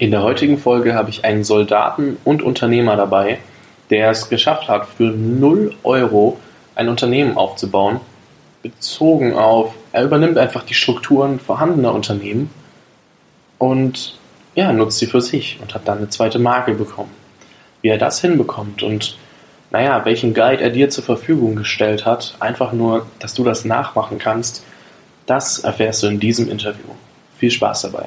In der heutigen Folge habe ich einen Soldaten und Unternehmer dabei, der es geschafft hat, für 0 Euro ein Unternehmen aufzubauen, bezogen auf, er übernimmt einfach die Strukturen vorhandener Unternehmen und ja, nutzt sie für sich und hat dann eine zweite Marke bekommen. Wie er das hinbekommt und naja, welchen Guide er dir zur Verfügung gestellt hat, einfach nur, dass du das nachmachen kannst, das erfährst du in diesem Interview. Viel Spaß dabei.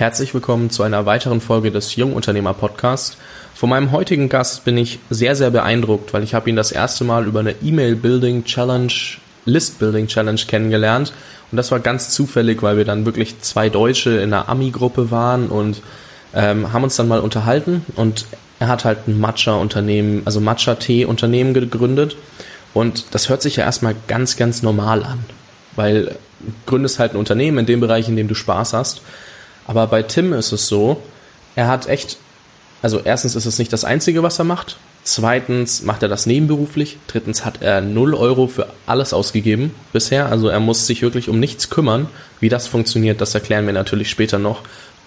Herzlich willkommen zu einer weiteren Folge des Jungunternehmer Podcast. Von meinem heutigen Gast bin ich sehr, sehr beeindruckt, weil ich habe ihn das erste Mal über eine E-Mail-Building Challenge, List-Building Challenge kennengelernt. Und das war ganz zufällig, weil wir dann wirklich zwei Deutsche in einer Ami-Gruppe waren und ähm, haben uns dann mal unterhalten. Und er hat halt ein Matcha-Unternehmen, also Matcha-Tee-Unternehmen gegründet. Und das hört sich ja erstmal ganz, ganz normal an, weil du gründest halt ein Unternehmen in dem Bereich, in dem du Spaß hast. Aber bei Tim ist es so, er hat echt, also erstens ist es nicht das Einzige, was er macht. Zweitens macht er das nebenberuflich. Drittens hat er 0 Euro für alles ausgegeben bisher. Also er muss sich wirklich um nichts kümmern. Wie das funktioniert, das erklären wir natürlich später noch.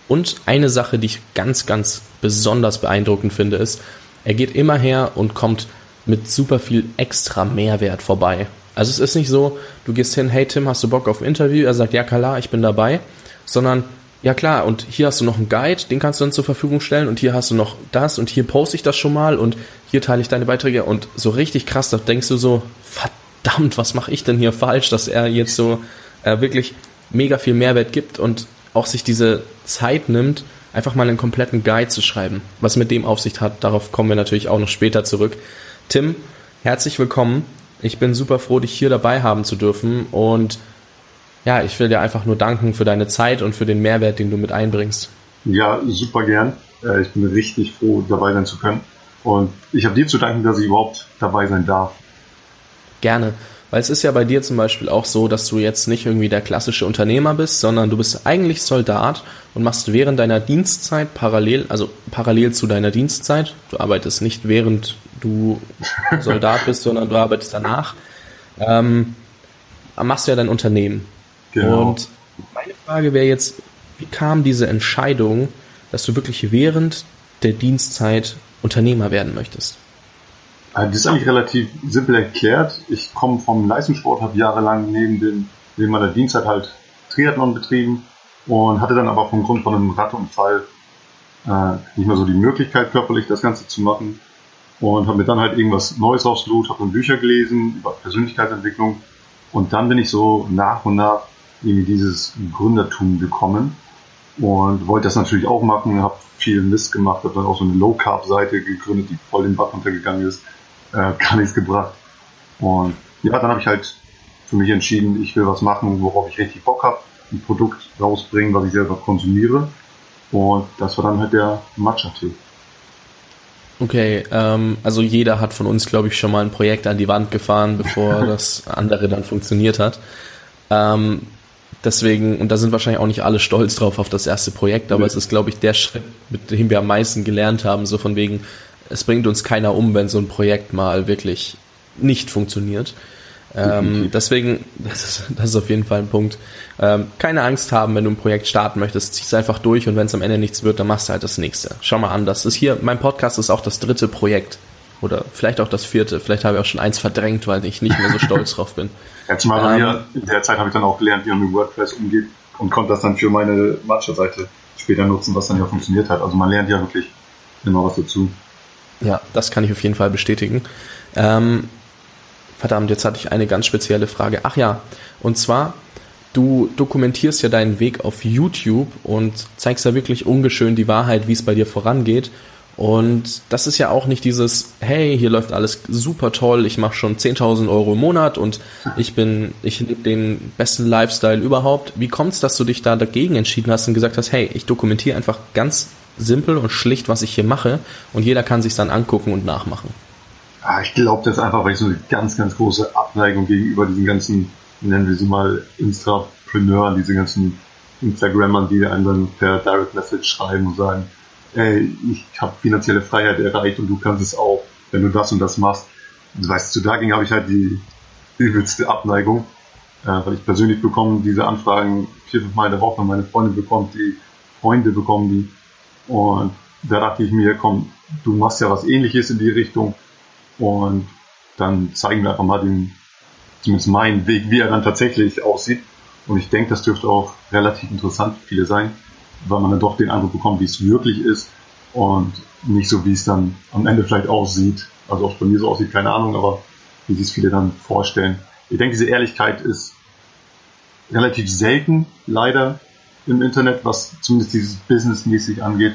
Und eine Sache, die ich ganz, ganz besonders beeindruckend finde, ist, er geht immer her und kommt mit super viel extra Mehrwert vorbei. Also es ist nicht so, du gehst hin, hey Tim, hast du Bock auf ein Interview? Er sagt, ja klar, ich bin dabei. Sondern ja klar, und hier hast du noch einen Guide, den kannst du dann zur Verfügung stellen und hier hast du noch das und hier poste ich das schon mal und hier teile ich deine Beiträge und so richtig krass, da denkst du so, verdammt, was mache ich denn hier falsch, dass er jetzt so äh, wirklich mega viel Mehrwert gibt und auch sich diese Zeit nimmt, einfach mal einen kompletten Guide zu schreiben. Was mit dem Aufsicht hat, darauf kommen wir natürlich auch noch später zurück. Tim, herzlich willkommen. Ich bin super froh, dich hier dabei haben zu dürfen und ja, ich will dir einfach nur danken für deine Zeit und für den Mehrwert, den du mit einbringst. Ja, super gern. Äh, ich bin richtig froh, dabei sein zu können. Und ich habe dir zu danken, dass ich überhaupt dabei sein darf. Gerne. Weil es ist ja bei dir zum Beispiel auch so, dass du jetzt nicht irgendwie der klassische Unternehmer bist, sondern du bist eigentlich Soldat und machst während deiner Dienstzeit parallel, also parallel zu deiner Dienstzeit, du arbeitest nicht während du Soldat bist, sondern du arbeitest danach, ähm, machst du ja dein Unternehmen. Genau. Und meine Frage wäre jetzt, wie kam diese Entscheidung, dass du wirklich während der Dienstzeit Unternehmer werden möchtest? Äh, das ist eigentlich relativ simpel erklärt. Ich komme vom Leistungssport, habe jahrelang neben, dem, neben meiner Dienstzeit halt Triathlon betrieben und hatte dann aber vom Grund von einem Radunfall äh, nicht mehr so die Möglichkeit, körperlich das Ganze zu machen und habe mir dann halt irgendwas Neues Blut, habe dann Bücher gelesen über Persönlichkeitsentwicklung und dann bin ich so nach und nach irgendwie dieses Gründertum gekommen und wollte das natürlich auch machen, habe viel Mist gemacht, habe dann auch so eine Low-Carb-Seite gegründet, die voll den Bach runtergegangen ist, äh, gar nichts gebracht. Und ja, dann habe ich halt für mich entschieden, ich will was machen, worauf ich richtig Bock habe, ein Produkt rausbringen, was ich selber konsumiere. Und das war dann halt der Matcha-Tee. Okay, ähm, also jeder hat von uns, glaube ich, schon mal ein Projekt an die Wand gefahren, bevor das andere dann funktioniert hat. Ähm, Deswegen, und da sind wahrscheinlich auch nicht alle stolz drauf auf das erste Projekt, aber ja. es ist, glaube ich, der Schritt, mit dem wir am meisten gelernt haben, so von wegen, es bringt uns keiner um, wenn so ein Projekt mal wirklich nicht funktioniert. Ähm, deswegen, das ist, das ist auf jeden Fall ein Punkt. Ähm, keine Angst haben, wenn du ein Projekt starten möchtest, zieh es einfach durch und wenn es am Ende nichts wird, dann machst du halt das nächste. Schau mal an, das ist hier, mein Podcast ist auch das dritte Projekt. Oder vielleicht auch das vierte. Vielleicht habe ich auch schon eins verdrängt, weil ich nicht mehr so stolz drauf bin. Ja, zumal bei ähm, mir in der Zeit habe ich dann auch gelernt, wie man mit WordPress umgeht und konnte das dann für meine Matcha-Seite später nutzen, was dann ja funktioniert hat. Also man lernt ja wirklich immer was dazu. Ja, das kann ich auf jeden Fall bestätigen. Ähm, verdammt, jetzt hatte ich eine ganz spezielle Frage. Ach ja, und zwar, du dokumentierst ja deinen Weg auf YouTube und zeigst da wirklich ungeschön die Wahrheit, wie es bei dir vorangeht. Und das ist ja auch nicht dieses, hey, hier läuft alles super toll, ich mache schon 10.000 Euro im Monat und ich bin, ich lebe den besten Lifestyle überhaupt. Wie kommt es, dass du dich da dagegen entschieden hast und gesagt hast, hey, ich dokumentiere einfach ganz simpel und schlicht, was ich hier mache und jeder kann sich dann angucken und nachmachen. Ah, ich glaube, das ist einfach, weil ich so eine ganz, ganz große Abneigung gegenüber diesen ganzen, nennen wir sie mal, Instrapreneuren, diese ganzen Instagrammern, die einem dann per Direct Message schreiben und sagen, ey, ich habe finanzielle Freiheit erreicht und du kannst es auch, wenn du das und das machst. Und weißt du, dagegen habe ich halt die übelste Abneigung, äh, weil ich persönlich bekomme diese Anfragen vier, fünf Mal in der Woche, meine Freundin bekommt die, Freunde bekommen die. Und da dachte ich mir, komm, du machst ja was ähnliches in die Richtung und dann zeigen wir einfach mal den, zumindest meinen Weg, wie er dann tatsächlich aussieht. Und ich denke, das dürfte auch relativ interessant für viele sein, weil man dann doch den Eindruck bekommt, wie es wirklich ist und nicht so, wie es dann am Ende vielleicht aussieht. Also ob es bei mir so aussieht, keine Ahnung, aber wie sich viele dann vorstellen. Ich denke, diese Ehrlichkeit ist relativ selten, leider, im Internet, was zumindest dieses Businessmäßig angeht.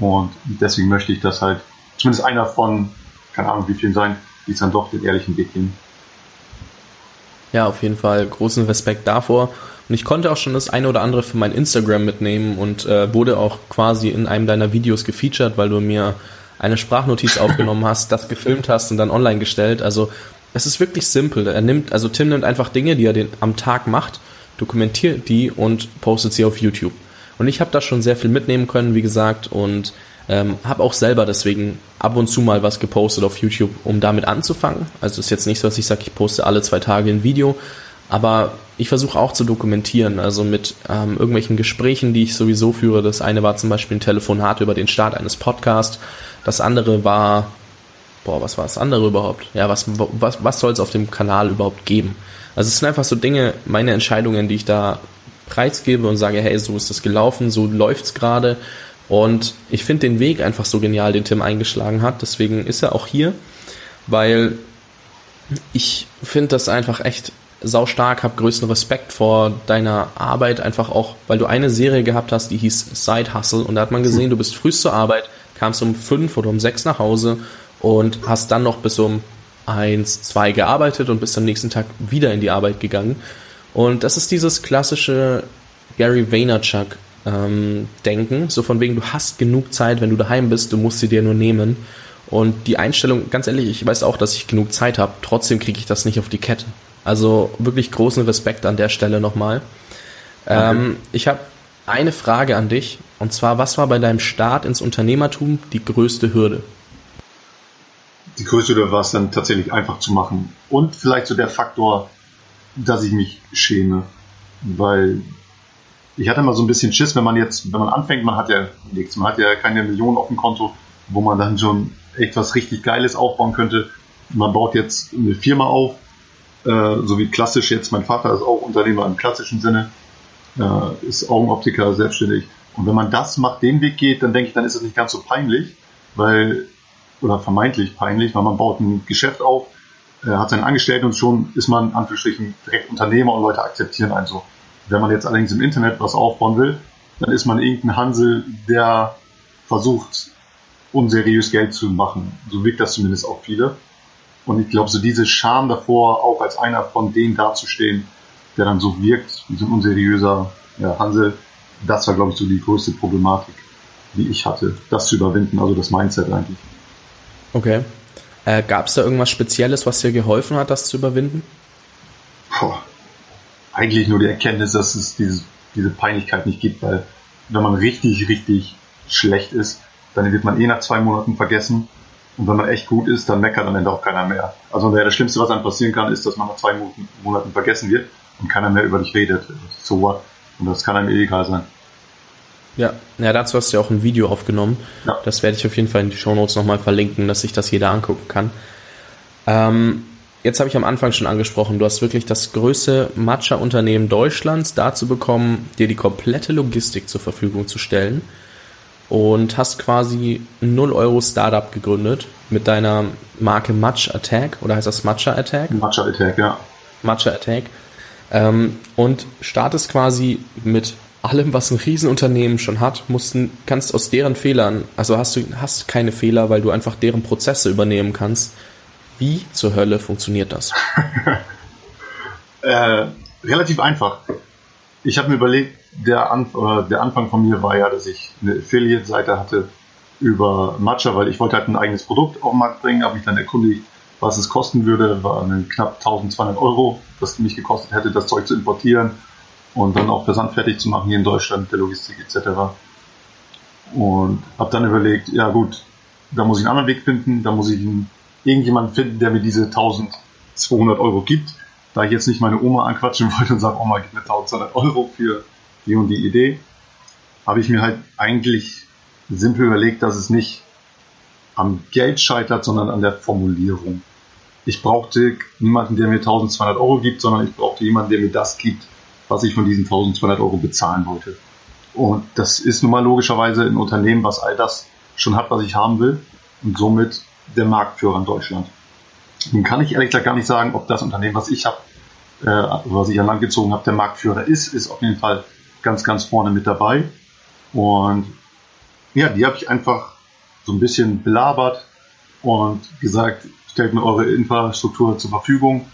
Und deswegen möchte ich, dass halt zumindest einer von, keine Ahnung wie vielen sein, die es dann doch den ehrlichen Weg gehen. Ja, auf jeden Fall großen Respekt davor. Und ich konnte auch schon das eine oder andere für mein Instagram mitnehmen und äh, wurde auch quasi in einem deiner Videos gefeatured, weil du mir eine Sprachnotiz aufgenommen hast, das gefilmt hast und dann online gestellt. Also es ist wirklich simpel. Er nimmt, also Tim nimmt einfach Dinge, die er den, am Tag macht, dokumentiert die und postet sie auf YouTube. Und ich habe da schon sehr viel mitnehmen können, wie gesagt, und ähm, habe auch selber deswegen ab und zu mal was gepostet auf YouTube, um damit anzufangen. Also ist jetzt nicht so, dass ich sage, ich poste alle zwei Tage ein Video, aber ich versuche auch zu dokumentieren, also mit ähm, irgendwelchen Gesprächen, die ich sowieso führe. Das eine war zum Beispiel ein Telefonat über den Start eines Podcasts. Das andere war, boah, was war das andere überhaupt? Ja, was, was, was soll es auf dem Kanal überhaupt geben? Also es sind einfach so Dinge, meine Entscheidungen, die ich da preisgebe und sage, hey, so ist das gelaufen, so läuft's gerade. Und ich finde den Weg einfach so genial, den Tim eingeschlagen hat. Deswegen ist er auch hier, weil ich finde das einfach echt sau stark, habe größten Respekt vor deiner Arbeit, einfach auch, weil du eine Serie gehabt hast, die hieß Side Hustle und da hat man gesehen, du bist frühst zur Arbeit, kamst um fünf oder um sechs nach Hause und hast dann noch bis um eins, zwei gearbeitet und bist am nächsten Tag wieder in die Arbeit gegangen. Und das ist dieses klassische Gary Vaynerchuk ähm, denken, so von wegen, du hast genug Zeit, wenn du daheim bist, du musst sie dir nur nehmen. Und die Einstellung, ganz ehrlich, ich weiß auch, dass ich genug Zeit habe, trotzdem kriege ich das nicht auf die Kette. Also wirklich großen Respekt an der Stelle nochmal. Ähm, ich habe eine Frage an dich, und zwar, was war bei deinem Start ins Unternehmertum die größte Hürde? Die größte Hürde war es dann tatsächlich einfach zu machen. Und vielleicht so der Faktor, dass ich mich schäme. Weil ich hatte mal so ein bisschen Schiss, wenn man jetzt, wenn man anfängt, man hat ja nichts, man hat ja keine Millionen auf dem Konto, wo man dann schon echt was richtig Geiles aufbauen könnte. Man baut jetzt eine Firma auf, so wie klassisch jetzt, mein Vater ist auch Unternehmer im klassischen Sinne, äh, ist Augenoptiker, selbstständig. Und wenn man das macht, den Weg geht, dann denke ich, dann ist es nicht ganz so peinlich, weil, oder vermeintlich peinlich, weil man baut ein Geschäft auf, äh, hat seinen Angestellten und schon ist man, Anführungsstrichen, direkt Unternehmer und Leute akzeptieren einen so. Wenn man jetzt allerdings im Internet was aufbauen will, dann ist man irgendein Hansel, der versucht, unseriös Geld zu machen. So wirkt das zumindest auf viele. Und ich glaube, so diese Scham davor, auch als einer von denen dazustehen, der dann so wirkt, wie so ein unseriöser ja, Hansel, das war, glaube ich, so die größte Problematik, die ich hatte, das zu überwinden, also das Mindset eigentlich. Okay. Äh, Gab es da irgendwas Spezielles, was dir geholfen hat, das zu überwinden? Puh, eigentlich nur die Erkenntnis, dass es diese, diese Peinlichkeit nicht gibt, weil wenn man richtig, richtig schlecht ist, dann wird man eh nach zwei Monaten vergessen. Und wenn man echt gut ist, dann meckert am Ende auch keiner mehr. Also das Schlimmste, was einem passieren kann, ist, dass man nach zwei Monaten vergessen wird und keiner mehr über dich redet. So what? Und das kann einem eh egal sein. Ja, ja, dazu hast du ja auch ein Video aufgenommen. Ja. Das werde ich auf jeden Fall in die Show Notes nochmal verlinken, dass sich das jeder angucken kann. Ähm, jetzt habe ich am Anfang schon angesprochen, du hast wirklich das größte Matcha-Unternehmen Deutschlands dazu bekommen, dir die komplette Logistik zur Verfügung zu stellen und hast quasi 0 Euro Startup gegründet mit deiner Marke Matcha Attack oder heißt das Matcha Attack? Matcha Attack, ja. Matcha Attack. Ähm, und startest quasi mit allem, was ein Riesenunternehmen schon hat, mussten, kannst aus deren Fehlern, also hast du hast keine Fehler, weil du einfach deren Prozesse übernehmen kannst wie zur Hölle funktioniert das? äh, relativ einfach. Ich habe mir überlegt, der, An der Anfang von mir war ja, dass ich eine Affiliate-Seite hatte über Matcha, weil ich wollte halt ein eigenes Produkt auf den Markt bringen, habe mich dann erkundigt, was es kosten würde, war knapp 1200 Euro, was mich gekostet hätte, das Zeug zu importieren und dann auch versandfertig zu machen hier in Deutschland, der Logistik etc. Und habe dann überlegt, ja gut, da muss ich einen anderen Weg finden, da muss ich irgendjemanden finden, der mir diese 1200 Euro gibt. Da ich jetzt nicht meine Oma anquatschen wollte und sage, Oma, gib mir 1200 Euro für die und die Idee, habe ich mir halt eigentlich simpel überlegt, dass es nicht am Geld scheitert, sondern an der Formulierung. Ich brauchte niemanden, der mir 1200 Euro gibt, sondern ich brauchte jemanden, der mir das gibt, was ich von diesen 1200 Euro bezahlen wollte. Und das ist nun mal logischerweise ein Unternehmen, was all das schon hat, was ich haben will und somit der Marktführer in Deutschland. Nun kann ich ehrlich gesagt gar nicht sagen, ob das Unternehmen, was ich habe, äh, was ich an Land gezogen habe, der Marktführer ist, ist auf jeden Fall ganz, ganz vorne mit dabei. Und ja, die habe ich einfach so ein bisschen belabert und gesagt, stellt mir eure Infrastruktur zur Verfügung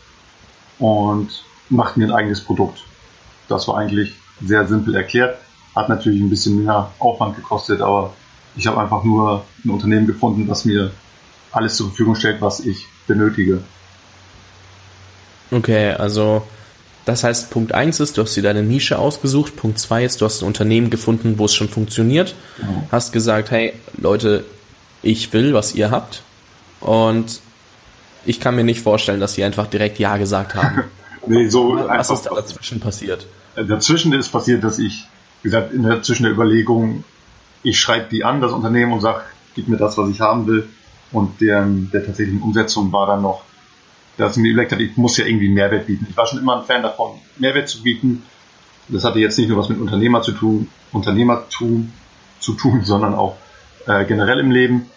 und macht mir ein eigenes Produkt. Das war eigentlich sehr simpel erklärt. Hat natürlich ein bisschen mehr Aufwand gekostet, aber ich habe einfach nur ein Unternehmen gefunden, das mir alles zur Verfügung stellt, was ich benötige. Okay, also das heißt, Punkt 1 ist, du hast dir deine Nische ausgesucht. Punkt 2 ist, du hast ein Unternehmen gefunden, wo es schon funktioniert. Genau. Hast gesagt, hey Leute, ich will, was ihr habt. Und ich kann mir nicht vorstellen, dass sie einfach direkt Ja gesagt haben. nee, so was ist da dazwischen passiert? Dazwischen ist passiert, dass ich, wie gesagt, in der, zwischen der Überlegung, ich schreibe die an, das Unternehmen, und sage, gib mir das, was ich haben will. Und der, der tatsächlichen Umsetzung war dann noch, dass ich mir überlegt habe, ich muss ja irgendwie Mehrwert bieten. Ich war schon immer ein Fan davon, Mehrwert zu bieten. Das hatte jetzt nicht nur was mit Unternehmer zu tun, Unternehmertum zu tun, sondern auch äh, generell im Leben.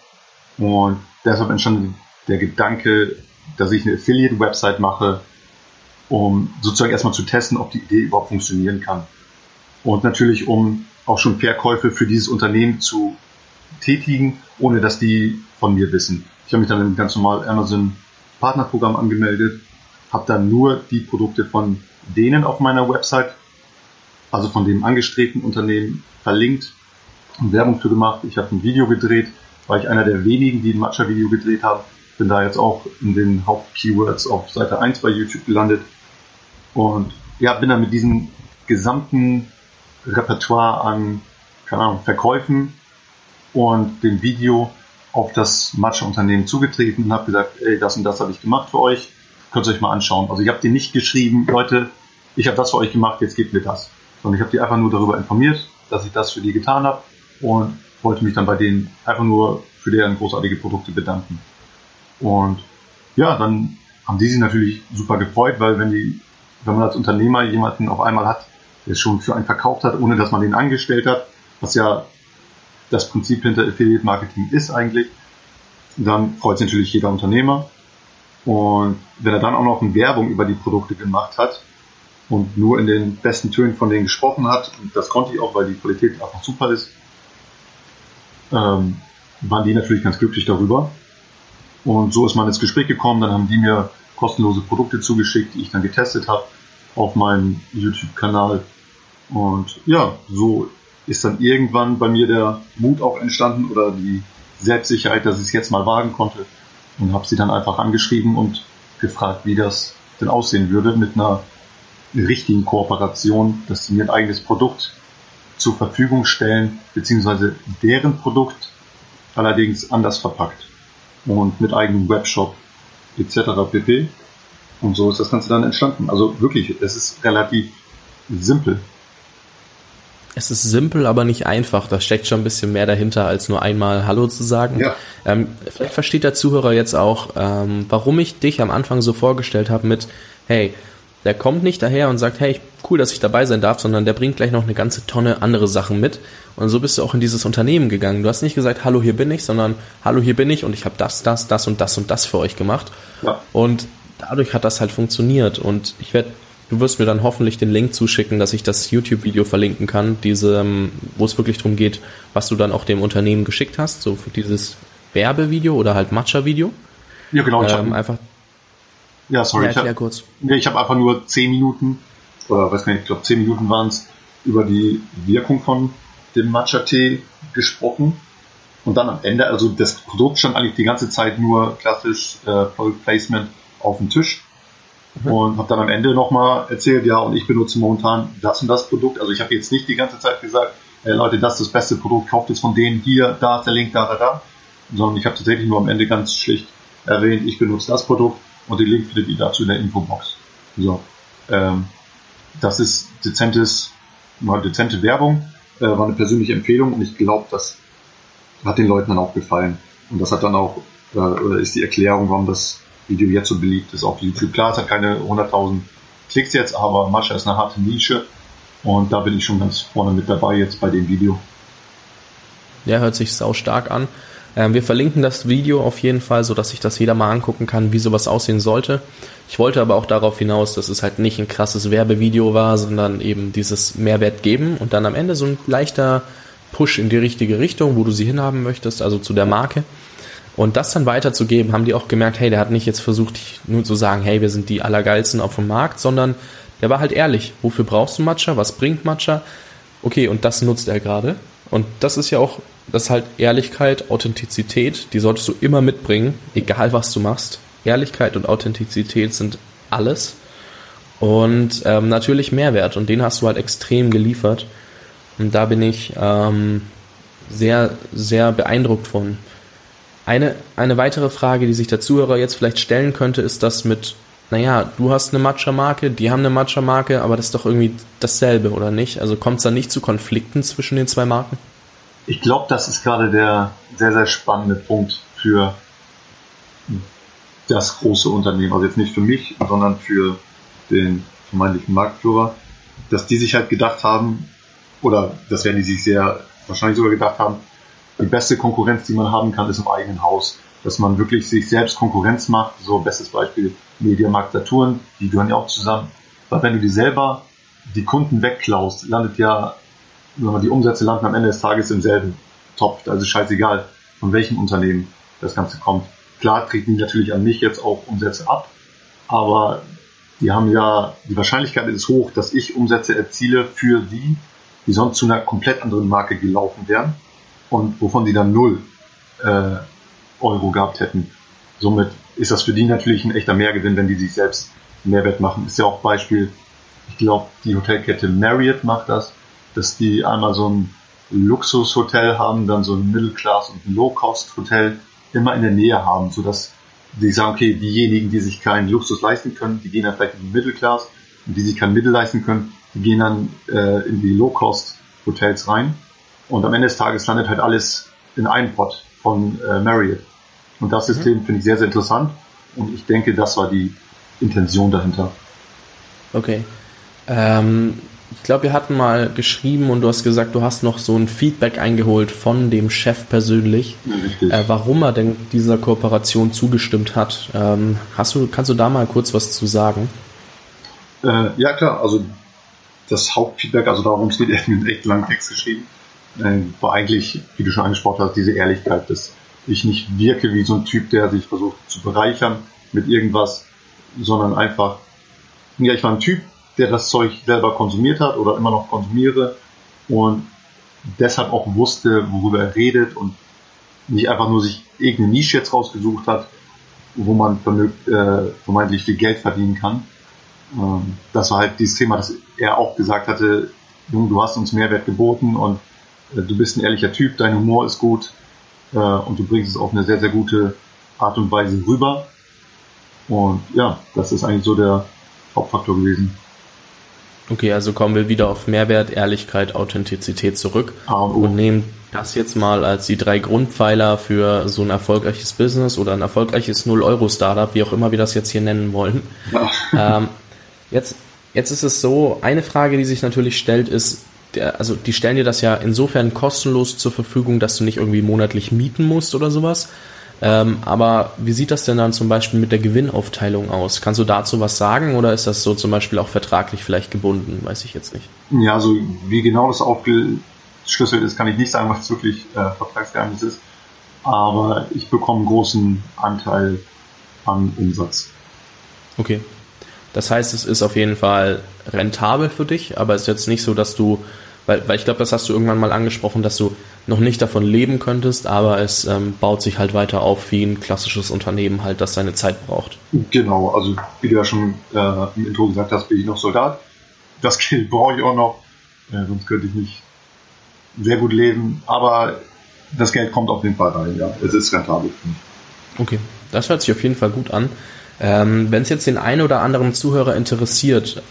Und deshalb entstand der Gedanke, dass ich eine Affiliate-Website mache, um sozusagen erstmal zu testen, ob die Idee überhaupt funktionieren kann. Und natürlich, um auch schon Verkäufe für dieses Unternehmen zu tätigen, ohne dass die von mir wissen. Ich habe mich dann im ganz normal Amazon Partnerprogramm angemeldet, habe dann nur die Produkte von denen auf meiner Website, also von dem angestrebten Unternehmen, verlinkt und Werbung für gemacht. Ich habe ein Video gedreht, war ich einer der wenigen, die ein Matcha-Video gedreht haben. Bin da jetzt auch in den Haupt-Keywords auf Seite 1 bei YouTube gelandet. Und ja, bin dann mit diesem gesamten Repertoire an, keine Ahnung, Verkäufen und dem Video auf das Matcha-Unternehmen zugetreten und habe gesagt, ey, das und das habe ich gemacht für euch, könnt ihr euch mal anschauen. Also ich habe dir nicht geschrieben, Leute, ich habe das für euch gemacht, jetzt gebt mir das. Sondern ich habe die einfach nur darüber informiert, dass ich das für die getan habe und wollte mich dann bei denen einfach nur für deren großartige Produkte bedanken. Und ja, dann haben die sich natürlich super gefreut, weil wenn die, wenn man als Unternehmer jemanden auf einmal hat, der schon für einen verkauft hat, ohne dass man den angestellt hat, was ja das Prinzip hinter Affiliate Marketing ist eigentlich, dann freut sich natürlich jeder Unternehmer. Und wenn er dann auch noch eine Werbung über die Produkte gemacht hat und nur in den besten Tönen von denen gesprochen hat, und das konnte ich auch, weil die Qualität einfach super ist, ähm, waren die natürlich ganz glücklich darüber. Und so ist man ins Gespräch gekommen, dann haben die mir kostenlose Produkte zugeschickt, die ich dann getestet habe auf meinem YouTube-Kanal. Und ja, so ist dann irgendwann bei mir der Mut auch entstanden oder die Selbstsicherheit, dass ich es jetzt mal wagen konnte. Und habe sie dann einfach angeschrieben und gefragt, wie das denn aussehen würde mit einer richtigen Kooperation, dass sie mir ein eigenes Produkt zur Verfügung stellen, beziehungsweise deren Produkt allerdings anders verpackt und mit eigenem Webshop etc. pp. Und so ist das Ganze dann entstanden. Also wirklich, es ist relativ simpel. Es ist simpel, aber nicht einfach. Da steckt schon ein bisschen mehr dahinter, als nur einmal Hallo zu sagen. Ja. Ähm, vielleicht versteht der Zuhörer jetzt auch, ähm, warum ich dich am Anfang so vorgestellt habe mit, hey, der kommt nicht daher und sagt, hey, cool, dass ich dabei sein darf, sondern der bringt gleich noch eine ganze Tonne andere Sachen mit. Und so bist du auch in dieses Unternehmen gegangen. Du hast nicht gesagt, hallo, hier bin ich, sondern hallo, hier bin ich und ich habe das, das, das und das und das für euch gemacht. Ja. Und dadurch hat das halt funktioniert. Und ich werde Du wirst mir dann hoffentlich den Link zuschicken, dass ich das YouTube-Video verlinken kann, diese, ähm, wo es wirklich darum geht, was du dann auch dem Unternehmen geschickt hast, so für dieses Werbevideo oder halt Matcha-Video. Ja, genau. Ich ähm, einfach. Ja, sorry. Ja, ich hab, kurz. Nee, ich habe einfach nur zehn Minuten oder weiß gar nicht, ich glaube 10 Minuten waren es, über die Wirkung von dem Matcha-Tee gesprochen. Und dann am Ende, also das Produkt stand eigentlich die ganze Zeit nur klassisch äh, Product Placement auf dem Tisch. Mhm. Und habe dann am Ende nochmal erzählt, ja, und ich benutze momentan das und das Produkt. Also ich habe jetzt nicht die ganze Zeit gesagt, hey Leute, das ist das beste Produkt, kauft es von denen hier, da ist der Link, da, da, da. Sondern ich habe tatsächlich nur am Ende ganz schlicht erwähnt, ich benutze das Produkt und den Link findet ihr dazu in der Infobox. So. Ähm, das ist dezentes, mal dezente Werbung, äh, war eine persönliche Empfehlung und ich glaube, das hat den Leuten dann auch gefallen. Und das hat dann auch, äh, oder ist die Erklärung, warum das Video jetzt so beliebt ist auf YouTube. Klar, es hat keine 100.000 Klicks jetzt, aber Mascha ist eine harte Nische und da bin ich schon ganz vorne mit dabei jetzt bei dem Video. Ja, hört sich sau stark an. Ähm, wir verlinken das Video auf jeden Fall, so dass sich das jeder mal angucken kann, wie sowas aussehen sollte. Ich wollte aber auch darauf hinaus, dass es halt nicht ein krasses Werbevideo war, sondern eben dieses Mehrwert geben und dann am Ende so ein leichter Push in die richtige Richtung, wo du sie hinhaben möchtest, also zu der Marke. Und das dann weiterzugeben, haben die auch gemerkt, hey, der hat nicht jetzt versucht, nur zu sagen, hey, wir sind die Allergeilsten auf dem Markt, sondern der war halt ehrlich. Wofür brauchst du Matcha? Was bringt Matcha? Okay, und das nutzt er gerade. Und das ist ja auch das ist halt Ehrlichkeit, Authentizität, die solltest du immer mitbringen, egal was du machst. Ehrlichkeit und Authentizität sind alles. Und ähm, natürlich Mehrwert und den hast du halt extrem geliefert. Und da bin ich ähm, sehr, sehr beeindruckt von. Eine, eine weitere Frage, die sich der Zuhörer jetzt vielleicht stellen könnte, ist das mit, naja, du hast eine Matcha-Marke, die haben eine Matcha-Marke, aber das ist doch irgendwie dasselbe, oder nicht? Also kommt es da nicht zu Konflikten zwischen den zwei Marken? Ich glaube, das ist gerade der sehr, sehr spannende Punkt für das große Unternehmen. Also jetzt nicht für mich, sondern für den vermeintlichen Marktführer, dass die sich halt gedacht haben, oder das werden die sich sehr wahrscheinlich sogar gedacht haben, die beste Konkurrenz, die man haben kann, ist im eigenen Haus. Dass man wirklich sich selbst Konkurrenz macht. So bestes Beispiel Mediamarkt Saturn, die gehören ja auch zusammen. Weil wenn du die selber die Kunden wegklaust, landet ja die Umsätze landen am Ende des Tages im selben Topf. Also scheißegal, von welchem Unternehmen das Ganze kommt. Klar treten die natürlich an mich jetzt auch Umsätze ab, aber die haben ja, die Wahrscheinlichkeit ist hoch, dass ich Umsätze erziele für die, die sonst zu einer komplett anderen Marke gelaufen wären und wovon die dann null äh, Euro gehabt hätten. Somit ist das für die natürlich ein echter Mehrgewinn, wenn die sich selbst Mehrwert machen. Ist ja auch Beispiel, ich glaube, die Hotelkette Marriott macht das dass die einmal so ein Luxushotel haben, dann so ein Middle-Class und ein Low-Cost-Hotel immer in der Nähe haben, sodass die sagen, okay, diejenigen, die sich keinen Luxus leisten können, die gehen dann vielleicht in die Middle-Class und die sich kein Mittel leisten können, die gehen dann äh, in die Low-Cost-Hotels rein und am Ende des Tages landet halt alles in einem Pot von äh, Marriott. Und das mhm. System finde ich sehr, sehr interessant und ich denke, das war die Intention dahinter. Okay. Ähm, ich glaube, wir hatten mal geschrieben und du hast gesagt, du hast noch so ein Feedback eingeholt von dem Chef persönlich, äh, warum er denn dieser Kooperation zugestimmt hat. Ähm, hast du, kannst du da mal kurz was zu sagen? Äh, ja, klar. Also das Hauptfeedback, also darum es geht, er hat einen echt langen Text geschrieben, war eigentlich, wie du schon angesprochen hast, diese Ehrlichkeit, dass ich nicht wirke wie so ein Typ, der sich versucht zu bereichern mit irgendwas, sondern einfach, ja, ich war ein Typ, der das Zeug selber konsumiert hat oder immer noch konsumiere und deshalb auch wusste, worüber er redet und nicht einfach nur sich irgendeine Nische jetzt rausgesucht hat, wo man äh, vermeintlich viel Geld verdienen kann. Ähm, das war halt dieses Thema, dass er auch gesagt hatte, Junge, du hast uns Mehrwert geboten und du bist ein ehrlicher Typ, dein Humor ist gut äh, und du bringst es auf eine sehr, sehr gute Art und Weise rüber. Und ja, das ist eigentlich so der Hauptfaktor gewesen. Okay, also kommen wir wieder auf Mehrwert, Ehrlichkeit, Authentizität zurück oh. und nehmen das jetzt mal als die drei Grundpfeiler für so ein erfolgreiches Business oder ein erfolgreiches Null-Euro-Startup, wie auch immer wir das jetzt hier nennen wollen. Ja. Ähm, jetzt, jetzt ist es so, eine Frage, die sich natürlich stellt, ist, der, also die stellen dir das ja insofern kostenlos zur Verfügung, dass du nicht irgendwie monatlich mieten musst oder sowas. Ähm, aber wie sieht das denn dann zum Beispiel mit der Gewinnaufteilung aus? Kannst du dazu was sagen oder ist das so zum Beispiel auch vertraglich vielleicht gebunden? Weiß ich jetzt nicht. Ja, also wie genau das aufgeschlüsselt ist, kann ich nicht sagen, was wirklich äh, Vertragsgeheimnis ist. Aber ich bekomme einen großen Anteil an Umsatz. Okay. Das heißt, es ist auf jeden Fall rentabel für dich, aber es ist jetzt nicht so, dass du, weil, weil ich glaube, das hast du irgendwann mal angesprochen, dass du noch nicht davon leben könntest, aber es ähm, baut sich halt weiter auf wie ein klassisches Unternehmen halt, das seine Zeit braucht. Genau, also wie du ja schon äh, im Intro gesagt hast, bin ich noch Soldat. Das Geld brauche ich auch noch, äh, sonst könnte ich nicht sehr gut leben, aber das Geld kommt auf jeden Fall rein, ja. Es ist rentabel. Okay, das hört sich auf jeden Fall gut an. Ähm, Wenn es jetzt den einen oder anderen Zuhörer interessiert,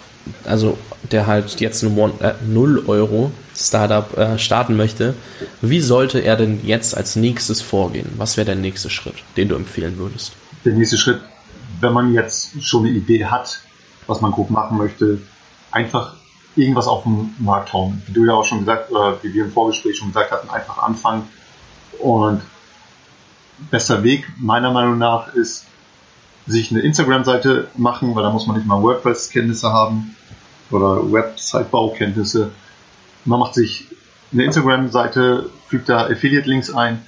also der halt jetzt ein äh, 0 Euro Startup äh, starten möchte, wie sollte er denn jetzt als nächstes vorgehen? Was wäre der nächste Schritt, den du empfehlen würdest? Der nächste Schritt, wenn man jetzt schon eine Idee hat, was man grob machen möchte, einfach irgendwas auf den Markt hauen. Wie du ja auch schon gesagt, oder wie wir im Vorgespräch schon gesagt hatten, einfach anfangen. Und bester Weg meiner Meinung nach ist, sich eine Instagram-Seite machen, weil da muss man nicht mal WordPress-Kenntnisse haben oder Website-Baukenntnisse. Man macht sich eine Instagram-Seite, fügt da Affiliate-Links ein,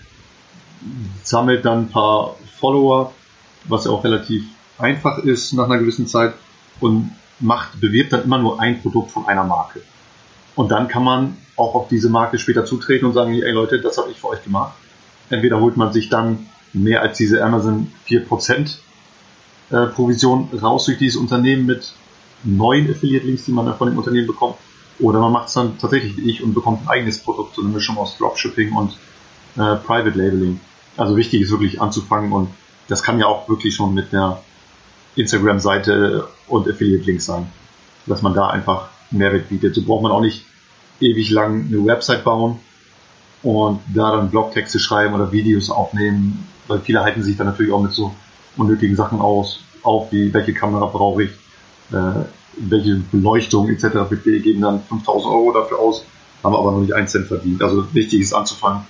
sammelt dann ein paar Follower, was ja auch relativ einfach ist nach einer gewissen Zeit und macht, bewirbt dann immer nur ein Produkt von einer Marke. Und dann kann man auch auf diese Marke später zutreten und sagen, ey Leute, das habe ich für euch gemacht. Entweder holt man sich dann mehr als diese Amazon 4% äh, Provision raus durch dieses Unternehmen mit neuen Affiliate-Links, die man dann von dem Unternehmen bekommt. Oder man macht es dann tatsächlich wie ich und bekommt ein eigenes Produkt, so eine Mischung aus Dropshipping und äh, Private Labeling. Also wichtig ist wirklich anzufangen und das kann ja auch wirklich schon mit der Instagram-Seite und Affiliate-Links sein, dass man da einfach Mehrwert bietet. So braucht man auch nicht ewig lang eine Website bauen und da dann Blogtexte schreiben oder Videos aufnehmen, weil viele halten sich dann natürlich auch mit so unnötigen Sachen aus, auf wie welche Kamera brauche ich, äh, welche Beleuchtung etc. Wir geben dann 5000 Euro dafür aus, haben aber noch nicht einen Cent verdient. Also wichtig ist anzufangen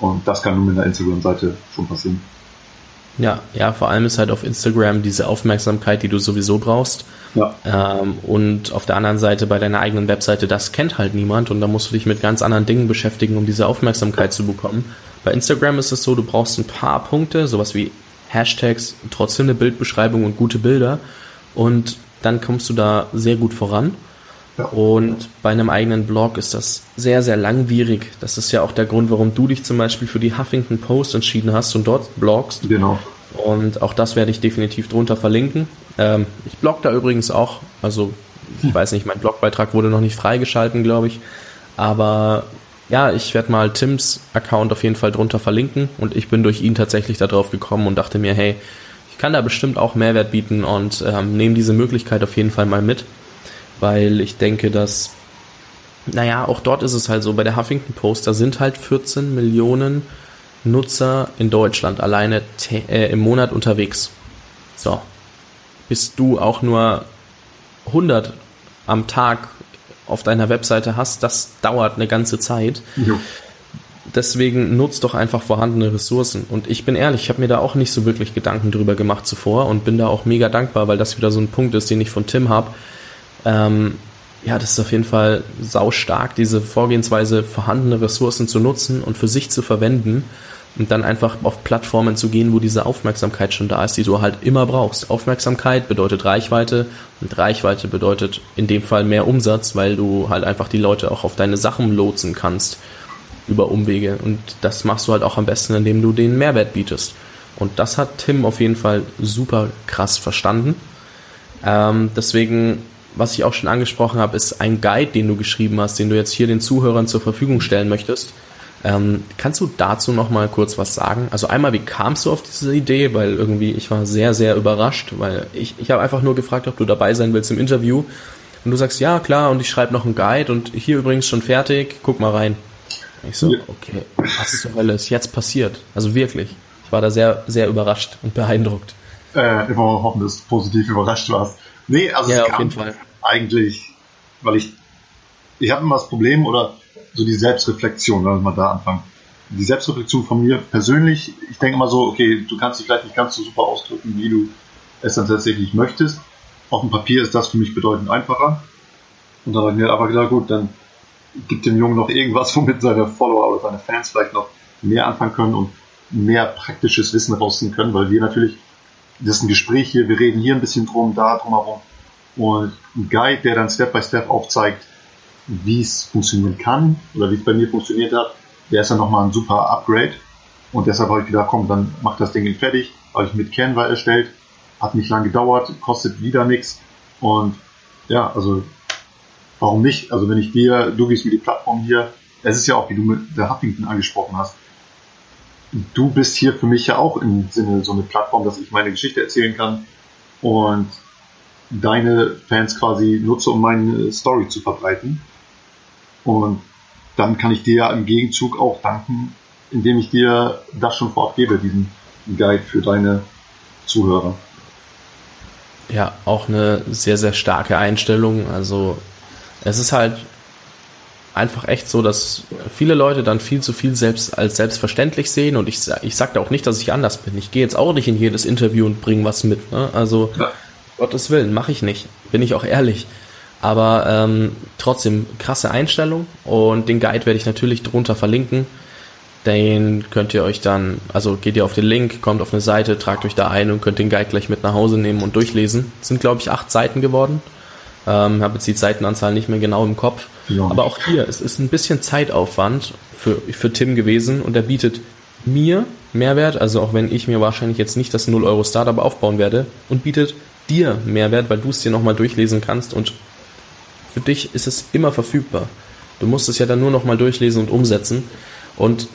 und das kann nun mit einer Instagram-Seite schon passieren. Ja, ja, vor allem ist halt auf Instagram diese Aufmerksamkeit, die du sowieso brauchst. Ja. Ähm, und auf der anderen Seite bei deiner eigenen Webseite, das kennt halt niemand und da musst du dich mit ganz anderen Dingen beschäftigen, um diese Aufmerksamkeit zu bekommen. Bei Instagram ist es so, du brauchst ein paar Punkte, sowas wie Hashtags, trotzdem eine Bildbeschreibung und gute Bilder und dann kommst du da sehr gut voran. Ja. Und bei einem eigenen Blog ist das sehr, sehr langwierig. Das ist ja auch der Grund, warum du dich zum Beispiel für die Huffington Post entschieden hast und dort blogst. Genau. Und auch das werde ich definitiv drunter verlinken. Ähm, ich blog da übrigens auch. Also, ich weiß nicht, mein Blogbeitrag wurde noch nicht freigeschalten, glaube ich. Aber ja, ich werde mal Tims Account auf jeden Fall drunter verlinken. Und ich bin durch ihn tatsächlich darauf gekommen und dachte mir, hey, ich kann da bestimmt auch Mehrwert bieten und ähm, nehme diese Möglichkeit auf jeden Fall mal mit weil ich denke, dass, naja, auch dort ist es halt so, bei der Huffington Post, da sind halt 14 Millionen Nutzer in Deutschland alleine äh, im Monat unterwegs. So. Bist du auch nur 100 am Tag auf deiner Webseite hast, das dauert eine ganze Zeit. Jo. Deswegen nutzt doch einfach vorhandene Ressourcen. Und ich bin ehrlich, ich habe mir da auch nicht so wirklich Gedanken drüber gemacht zuvor und bin da auch mega dankbar, weil das wieder so ein Punkt ist, den ich von Tim habe. Ähm, ja, das ist auf jeden Fall saustark, diese Vorgehensweise, vorhandene Ressourcen zu nutzen und für sich zu verwenden und dann einfach auf Plattformen zu gehen, wo diese Aufmerksamkeit schon da ist, die du halt immer brauchst. Aufmerksamkeit bedeutet Reichweite und Reichweite bedeutet in dem Fall mehr Umsatz, weil du halt einfach die Leute auch auf deine Sachen lotsen kannst über Umwege und das machst du halt auch am besten, indem du den Mehrwert bietest. Und das hat Tim auf jeden Fall super krass verstanden. Ähm, deswegen was ich auch schon angesprochen habe, ist ein Guide, den du geschrieben hast, den du jetzt hier den Zuhörern zur Verfügung stellen möchtest. Ähm, kannst du dazu noch mal kurz was sagen? Also einmal, wie kamst du auf diese Idee? Weil irgendwie ich war sehr, sehr überrascht, weil ich, ich habe einfach nur gefragt, ob du dabei sein willst im Interview. Und du sagst, ja, klar, und ich schreibe noch einen Guide und hier übrigens schon fertig, guck mal rein. Ich so, okay, was zur Hölle ist jetzt passiert? Also wirklich. Ich war da sehr, sehr überrascht und beeindruckt. Äh, immer hoffen, dass du positiv überrascht warst. Nee, also ja, es kam eigentlich, weil ich, ich habe immer das Problem oder so die Selbstreflexion, wenn wir mal da anfangen. Die Selbstreflexion von mir persönlich, ich denke immer so, okay, du kannst dich vielleicht nicht ganz so super ausdrücken, wie du es dann tatsächlich möchtest. Auf dem Papier ist das für mich bedeutend einfacher. Und dann habe ich mir aber gedacht, gut, dann gibt dem Jungen noch irgendwas, womit seine Follower oder seine Fans vielleicht noch mehr anfangen können und mehr praktisches Wissen rausziehen können, weil wir natürlich das ist ein Gespräch hier, wir reden hier ein bisschen drum, da drumherum. und ein Guide, der dann Step by Step aufzeigt, wie es funktionieren kann oder wie es bei mir funktioniert hat, der ist dann nochmal ein super Upgrade. Und deshalb habe ich gedacht, komm, dann mach das Ding fertig. Habe ich mit Canva erstellt, hat nicht lange gedauert, kostet wieder nichts. Und ja, also warum nicht? Also wenn ich dir, du gibst mir die Plattform hier, es ist ja auch, wie du mit der Huffington angesprochen hast, du bist hier für mich ja auch im Sinne so eine Plattform, dass ich meine Geschichte erzählen kann und deine Fans quasi nutze, um meine Story zu verbreiten. Und dann kann ich dir ja im Gegenzug auch danken, indem ich dir das schon vorab gebe, diesen Guide für deine Zuhörer. Ja, auch eine sehr, sehr starke Einstellung. Also es ist halt einfach echt so, dass viele Leute dann viel zu viel selbst als selbstverständlich sehen und ich, ich sage auch nicht, dass ich anders bin. Ich gehe jetzt auch nicht in jedes Interview und bringe was mit. Ne? Also ja. Gottes Willen, mache ich nicht. Bin ich auch ehrlich. Aber ähm, trotzdem krasse Einstellung und den Guide werde ich natürlich drunter verlinken. Den könnt ihr euch dann, also geht ihr auf den Link, kommt auf eine Seite, tragt euch da ein und könnt den Guide gleich mit nach Hause nehmen und durchlesen. Das sind, glaube ich, acht Seiten geworden. Ähm, habe jetzt die Seitenanzahl nicht mehr genau im Kopf. Ja. Aber auch hier, es ist ein bisschen Zeitaufwand für, für Tim gewesen und er bietet mir Mehrwert, also auch wenn ich mir wahrscheinlich jetzt nicht das 0 Euro Startup aufbauen werde und bietet dir Mehrwert, weil du es dir nochmal durchlesen kannst und für dich ist es immer verfügbar. Du musst es ja dann nur nochmal durchlesen und umsetzen und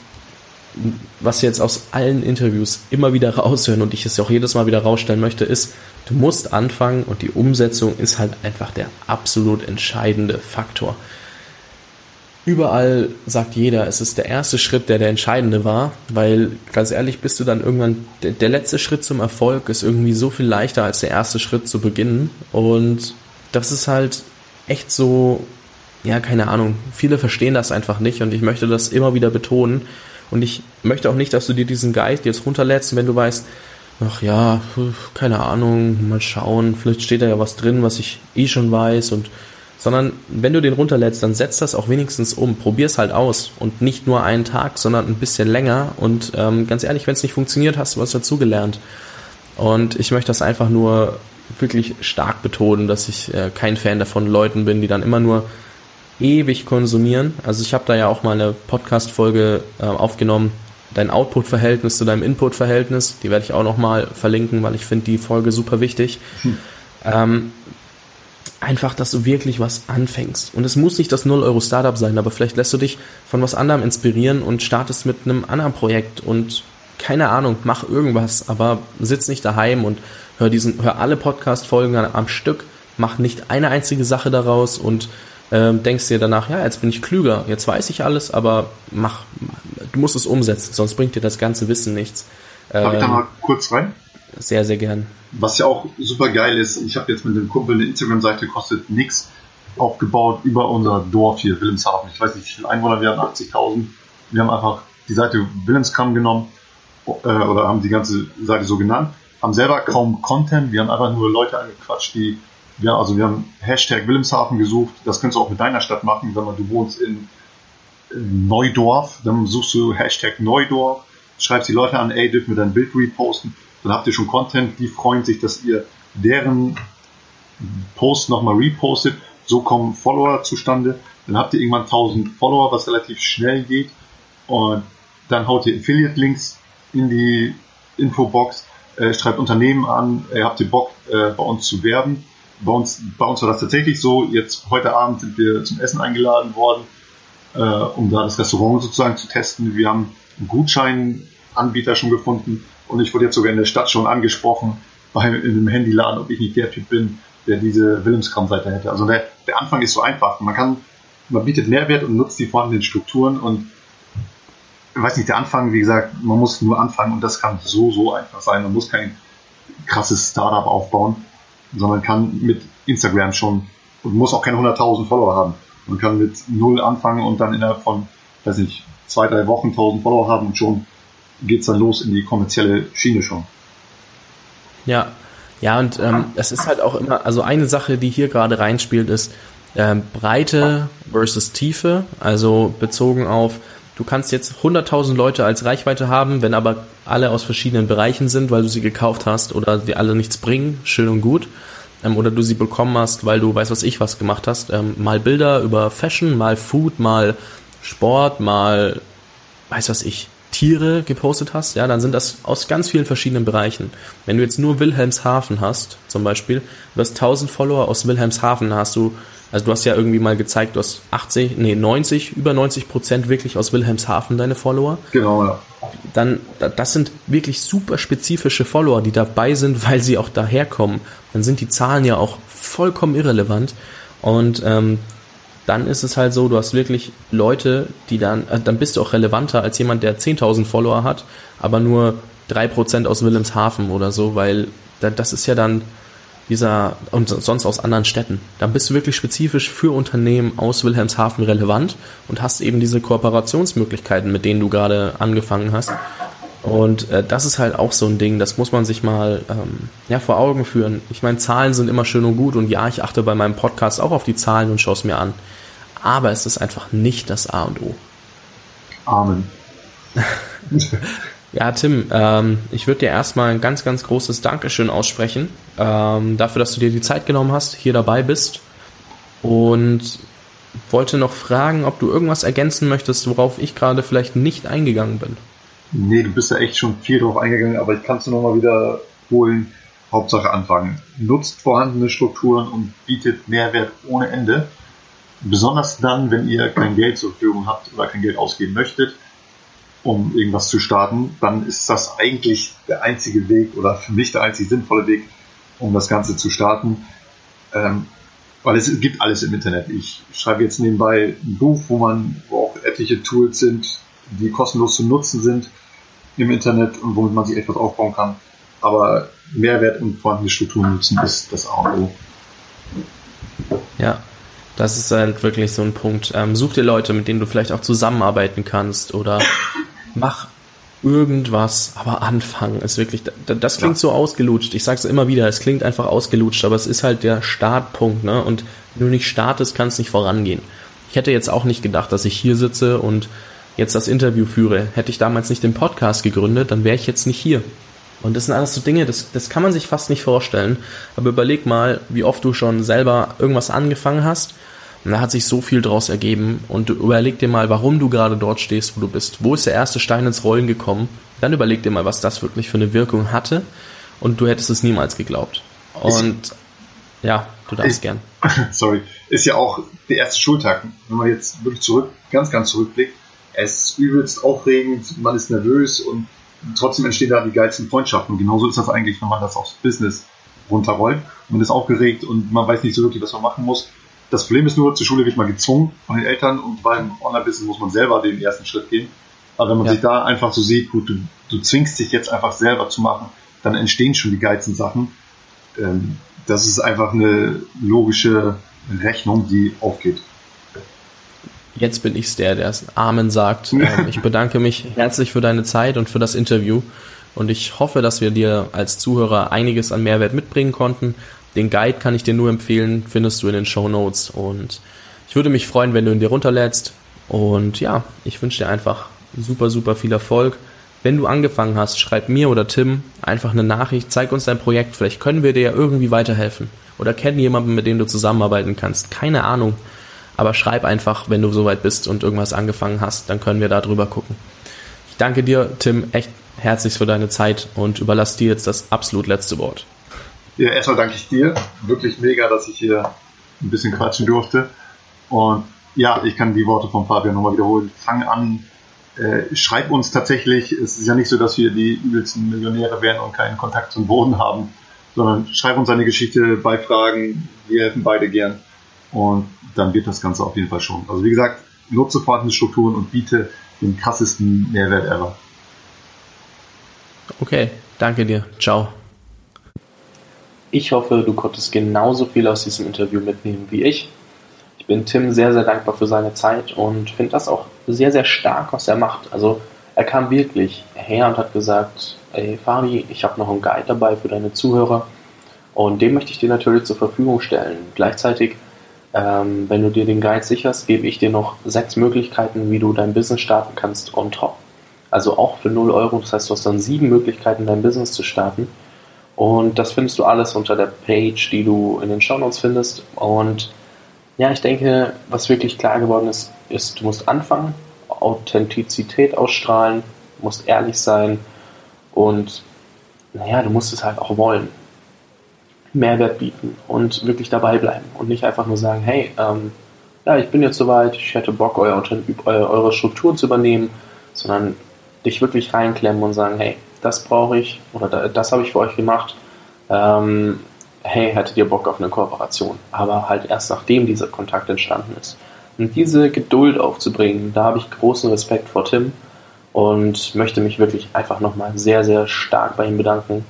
was jetzt aus allen Interviews immer wieder raushören und ich es auch jedes Mal wieder rausstellen möchte, ist, du musst anfangen und die Umsetzung ist halt einfach der absolut entscheidende Faktor. Überall sagt jeder, es ist der erste Schritt, der der entscheidende war, weil ganz ehrlich bist du dann irgendwann, der, der letzte Schritt zum Erfolg ist irgendwie so viel leichter als der erste Schritt zu beginnen und das ist halt echt so, ja, keine Ahnung, viele verstehen das einfach nicht und ich möchte das immer wieder betonen. Und ich möchte auch nicht, dass du dir diesen Guide jetzt runterlädst, wenn du weißt, ach ja, keine Ahnung, mal schauen, vielleicht steht da ja was drin, was ich eh schon weiß und sondern wenn du den runterlädst, dann setz das auch wenigstens um, probier es halt aus und nicht nur einen Tag, sondern ein bisschen länger und ähm, ganz ehrlich, wenn es nicht funktioniert, hast du was dazugelernt. Und ich möchte das einfach nur wirklich stark betonen, dass ich äh, kein Fan davon Leuten bin, die dann immer nur ewig konsumieren. Also ich habe da ja auch mal eine Podcast-Folge äh, aufgenommen, dein Output-Verhältnis zu deinem Input-Verhältnis. Die werde ich auch nochmal verlinken, weil ich finde die Folge super wichtig. Hm. Ähm, einfach, dass du wirklich was anfängst. Und es muss nicht das 0-Euro-Startup sein, aber vielleicht lässt du dich von was anderem inspirieren und startest mit einem anderen Projekt und keine Ahnung, mach irgendwas, aber sitz nicht daheim und hör diesen, hör alle Podcast-Folgen am Stück, mach nicht eine einzige Sache daraus und ähm, denkst dir danach, ja, jetzt bin ich klüger, jetzt weiß ich alles, aber mach, du musst es umsetzen, sonst bringt dir das ganze Wissen nichts. Darf ich da ähm, mal kurz rein? Sehr, sehr gern. Was ja auch super geil ist, ich habe jetzt mit dem Kumpel eine Instagram-Seite, kostet nichts, aufgebaut über unser Dorf hier, Wilhelmshaven. Ich weiß nicht, wie viele Einwohner wir haben, 80.000. Wir haben einfach die Seite Wilhelmskram genommen äh, oder haben die ganze Seite so genannt, haben selber kaum Content, wir haben einfach nur Leute angequatscht, die ja, also wir haben Hashtag Wilhelmshaven gesucht. Das kannst du auch mit deiner Stadt machen. Wenn du wohnst in Neudorf, dann suchst du Hashtag Neudorf, schreibst die Leute an, ey, dürfen wir dein Bild reposten. Dann habt ihr schon Content. Die freuen sich, dass ihr deren Post nochmal repostet. So kommen Follower zustande. Dann habt ihr irgendwann 1000 Follower, was relativ schnell geht. Und dann haut ihr Affiliate-Links in die Infobox, äh, schreibt Unternehmen an, äh, habt ihr Bock, äh, bei uns zu werben bei uns, bei uns war das tatsächlich so. Jetzt heute Abend sind wir zum Essen eingeladen worden, äh, um da das Restaurant sozusagen zu testen. Wir haben einen Gutscheinanbieter schon gefunden und ich wurde jetzt sogar in der Stadt schon angesprochen bei in einem Handyladen, ob ich nicht der Typ bin, der diese Wilhelmskram-Seite hätte. Also der, der Anfang ist so einfach. Man kann, man bietet Mehrwert und nutzt die vorhandenen Strukturen und weiß nicht, der Anfang, wie gesagt, man muss nur anfangen und das kann so, so einfach sein. Man muss kein krasses Startup aufbauen sondern kann mit Instagram schon und muss auch keine 100.000 Follower haben. Man kann mit null anfangen und dann innerhalb von, weiß nicht, zwei, drei Wochen 1000 Follower haben und schon geht's dann los in die kommerzielle Schiene schon. Ja, ja, und ähm, es ist halt auch immer, also eine Sache, die hier gerade reinspielt, ist ähm, Breite versus Tiefe, also bezogen auf, du kannst jetzt 100.000 Leute als Reichweite haben, wenn aber alle aus verschiedenen Bereichen sind, weil du sie gekauft hast oder die alle nichts bringen, schön und gut. ähm, oder du sie bekommen hast, weil du weiß was ich was gemacht hast. Ähm, mal Bilder über Fashion, mal Food, mal Sport, mal weiß was ich, Tiere gepostet hast, ja, dann sind das aus ganz vielen verschiedenen Bereichen. Wenn du jetzt nur Wilhelmshaven hast, zum Beispiel, du hast 1000 Follower aus Wilhelmshaven, hast du, also du hast ja irgendwie mal gezeigt, du hast 80, nee, 90, über 90 Prozent wirklich aus Wilhelmshaven deine Follower. Genau, ja. Dann, das sind wirklich super spezifische Follower, die dabei sind, weil sie auch daherkommen. Dann sind die Zahlen ja auch vollkommen irrelevant. Und ähm, dann ist es halt so, du hast wirklich Leute, die dann, äh, dann bist du auch relevanter als jemand, der 10.000 Follower hat, aber nur 3% aus Wilhelmshaven oder so, weil das ist ja dann dieser, und sonst aus anderen Städten. Dann bist du wirklich spezifisch für Unternehmen aus Wilhelmshaven relevant und hast eben diese Kooperationsmöglichkeiten, mit denen du gerade angefangen hast. Und äh, das ist halt auch so ein Ding, das muss man sich mal ähm, ja, vor Augen führen. Ich meine, Zahlen sind immer schön und gut und ja, ich achte bei meinem Podcast auch auf die Zahlen und schaue es mir an. Aber es ist einfach nicht das A und O. Amen. ja, Tim, ähm, ich würde dir erstmal ein ganz, ganz großes Dankeschön aussprechen ähm, dafür, dass du dir die Zeit genommen hast, hier dabei bist. Und wollte noch fragen, ob du irgendwas ergänzen möchtest, worauf ich gerade vielleicht nicht eingegangen bin. Nee, du bist ja echt schon viel drauf eingegangen, aber ich kann es nur noch mal wiederholen. Hauptsache anfangen. Nutzt vorhandene Strukturen und bietet Mehrwert ohne Ende. Besonders dann, wenn ihr kein Geld zur Verfügung habt oder kein Geld ausgeben möchtet, um irgendwas zu starten, dann ist das eigentlich der einzige Weg oder für mich der einzig sinnvolle Weg, um das Ganze zu starten. Ähm, weil es gibt alles im Internet. Ich schreibe jetzt nebenbei ein Buch, wo man, wo auch etliche Tools sind, die kostenlos zu nutzen sind im Internet und womit man sich etwas aufbauen kann. Aber Mehrwert und vorhandene Strukturen nutzen ist das A und O. Ja, das ist halt wirklich so ein Punkt. Ähm, such dir Leute, mit denen du vielleicht auch zusammenarbeiten kannst oder mach irgendwas, aber anfangen ist wirklich, das klingt ja. so ausgelutscht. Ich sag's immer wieder, es klingt einfach ausgelutscht, aber es ist halt der Startpunkt, ne? Und wenn du nicht startest, kann es nicht vorangehen. Ich hätte jetzt auch nicht gedacht, dass ich hier sitze und jetzt das Interview führe. Hätte ich damals nicht den Podcast gegründet, dann wäre ich jetzt nicht hier. Und das sind alles so Dinge, das, das kann man sich fast nicht vorstellen. Aber überleg mal, wie oft du schon selber irgendwas angefangen hast. Und da hat sich so viel draus ergeben. Und überleg dir mal, warum du gerade dort stehst, wo du bist. Wo ist der erste Stein ins Rollen gekommen? Dann überleg dir mal, was das wirklich für eine Wirkung hatte. Und du hättest es niemals geglaubt. Und ja, du darfst ist, gern. Sorry. Ist ja auch der erste Schultag. Wenn man jetzt wirklich zurück, ganz, ganz zurückblickt, es ist übelst aufregend, man ist nervös und trotzdem entstehen da die geilsten Freundschaften. Und genauso ist das eigentlich, wenn man das aufs Business runterrollt. Man ist aufgeregt und man weiß nicht so wirklich, was man machen muss. Das Problem ist nur, zur Schule wird man gezwungen von den Eltern und beim Online-Business muss man selber den ersten Schritt gehen. Aber wenn man ja. sich da einfach so sieht, gut, du, du zwingst dich jetzt einfach selber zu machen, dann entstehen schon die geilsten Sachen. Ähm, das ist einfach eine logische Rechnung, die aufgeht. Jetzt bin ich's der, der Amen sagt. Ähm, ich bedanke mich herzlich für deine Zeit und für das Interview. Und ich hoffe, dass wir dir als Zuhörer einiges an Mehrwert mitbringen konnten. Den Guide kann ich dir nur empfehlen, findest du in den Show Notes. Und ich würde mich freuen, wenn du ihn dir runterlädst. Und ja, ich wünsche dir einfach super, super viel Erfolg. Wenn du angefangen hast, schreib mir oder Tim einfach eine Nachricht, zeig uns dein Projekt. Vielleicht können wir dir ja irgendwie weiterhelfen. Oder kennen jemanden, mit dem du zusammenarbeiten kannst. Keine Ahnung. Aber schreib einfach, wenn du soweit bist und irgendwas angefangen hast, dann können wir da drüber gucken. Ich danke dir, Tim, echt herzlich für deine Zeit und überlasse dir jetzt das absolut letzte Wort. Ja, erstmal danke ich dir. Wirklich mega, dass ich hier ein bisschen quatschen durfte. Und ja, ich kann die Worte von Fabian nochmal wiederholen. Fang an, äh, schreib uns tatsächlich. Es ist ja nicht so, dass wir die übelsten Millionäre werden und keinen Kontakt zum Boden haben, sondern schreib uns eine Geschichte bei Fragen. Wir helfen beide gern. Und dann wird das Ganze auf jeden Fall schon. Also wie gesagt, nutze vorhandene Strukturen und biete den krassesten Mehrwert ever. Okay, danke dir. Ciao. Ich hoffe, du konntest genauso viel aus diesem Interview mitnehmen wie ich. Ich bin Tim sehr, sehr dankbar für seine Zeit und finde das auch sehr, sehr stark, was er macht. Also er kam wirklich her und hat gesagt, ey Fari, ich habe noch einen Guide dabei für deine Zuhörer und den möchte ich dir natürlich zur Verfügung stellen. Gleichzeitig ähm, wenn du dir den Guide sicherst, gebe ich dir noch sechs Möglichkeiten, wie du dein Business starten kannst on top. Also auch für 0 Euro. Das heißt, du hast dann sieben Möglichkeiten, dein Business zu starten. Und das findest du alles unter der Page, die du in den Show Notes findest. Und ja, ich denke, was wirklich klar geworden ist, ist, du musst anfangen, Authentizität ausstrahlen, musst ehrlich sein und naja, du musst es halt auch wollen. Mehrwert bieten und wirklich dabei bleiben und nicht einfach nur sagen, hey, ähm, ja, ich bin jetzt soweit, ich hätte Bock, euer, eure Strukturen zu übernehmen, sondern dich wirklich reinklemmen und sagen, hey, das brauche ich oder das habe ich für euch gemacht. Ähm, hey, hättet ihr Bock auf eine Kooperation? Aber halt erst nachdem dieser Kontakt entstanden ist. Und diese Geduld aufzubringen, da habe ich großen Respekt vor Tim und möchte mich wirklich einfach nochmal sehr, sehr stark bei ihm bedanken.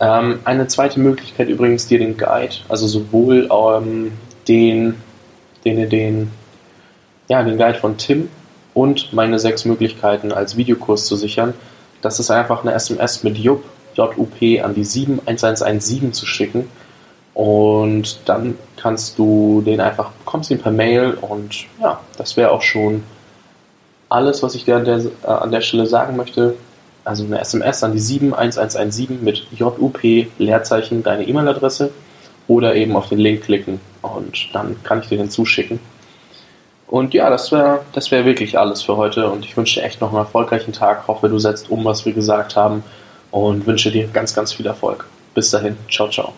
Ähm, eine zweite Möglichkeit übrigens, dir den Guide, also sowohl ähm, den, den, den, ja, den Guide von Tim und meine sechs Möglichkeiten als Videokurs zu sichern, das ist einfach eine SMS mit JUP, JUP an die 71117 zu schicken. Und dann kannst du den einfach, bekommst ihn per Mail und ja, das wäre auch schon alles, was ich dir an der, äh, an der Stelle sagen möchte. Also eine SMS an die 71117 mit JUP, Leerzeichen, deine E-Mail-Adresse oder eben auf den Link klicken und dann kann ich dir den zuschicken. Und ja, das wäre das wär wirklich alles für heute und ich wünsche dir echt noch einen erfolgreichen Tag. Hoffe, du setzt um, was wir gesagt haben und wünsche dir ganz, ganz viel Erfolg. Bis dahin, ciao, ciao.